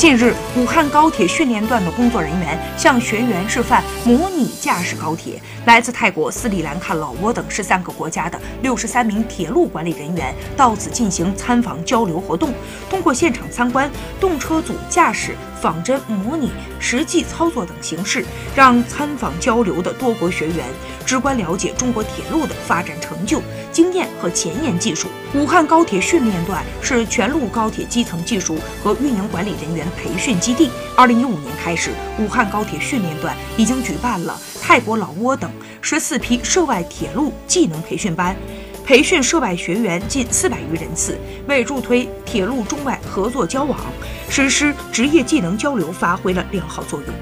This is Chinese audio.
近日，武汉高铁训练段的工作人员向学员示范模拟驾驶高铁。来自泰国、斯里兰卡、老挝等十三个国家的六十三名铁路管理人员到此进行参访交流活动。通过现场参观、动车组驾驶、仿真模拟、实际操作等形式，让参访交流的多国学员直观了解中国铁路的发展成就、经验和前沿技术。武汉高铁训练段是全路高铁基层技术和运营管理人员。培训基地，二零一五年开始，武汉高铁训练段已经举办了泰国、老挝等十四批涉外铁路技能培训班，培训涉外学员近四百余人次，为助推铁路中外合作交往、实施职业技能交流发挥了良好作用。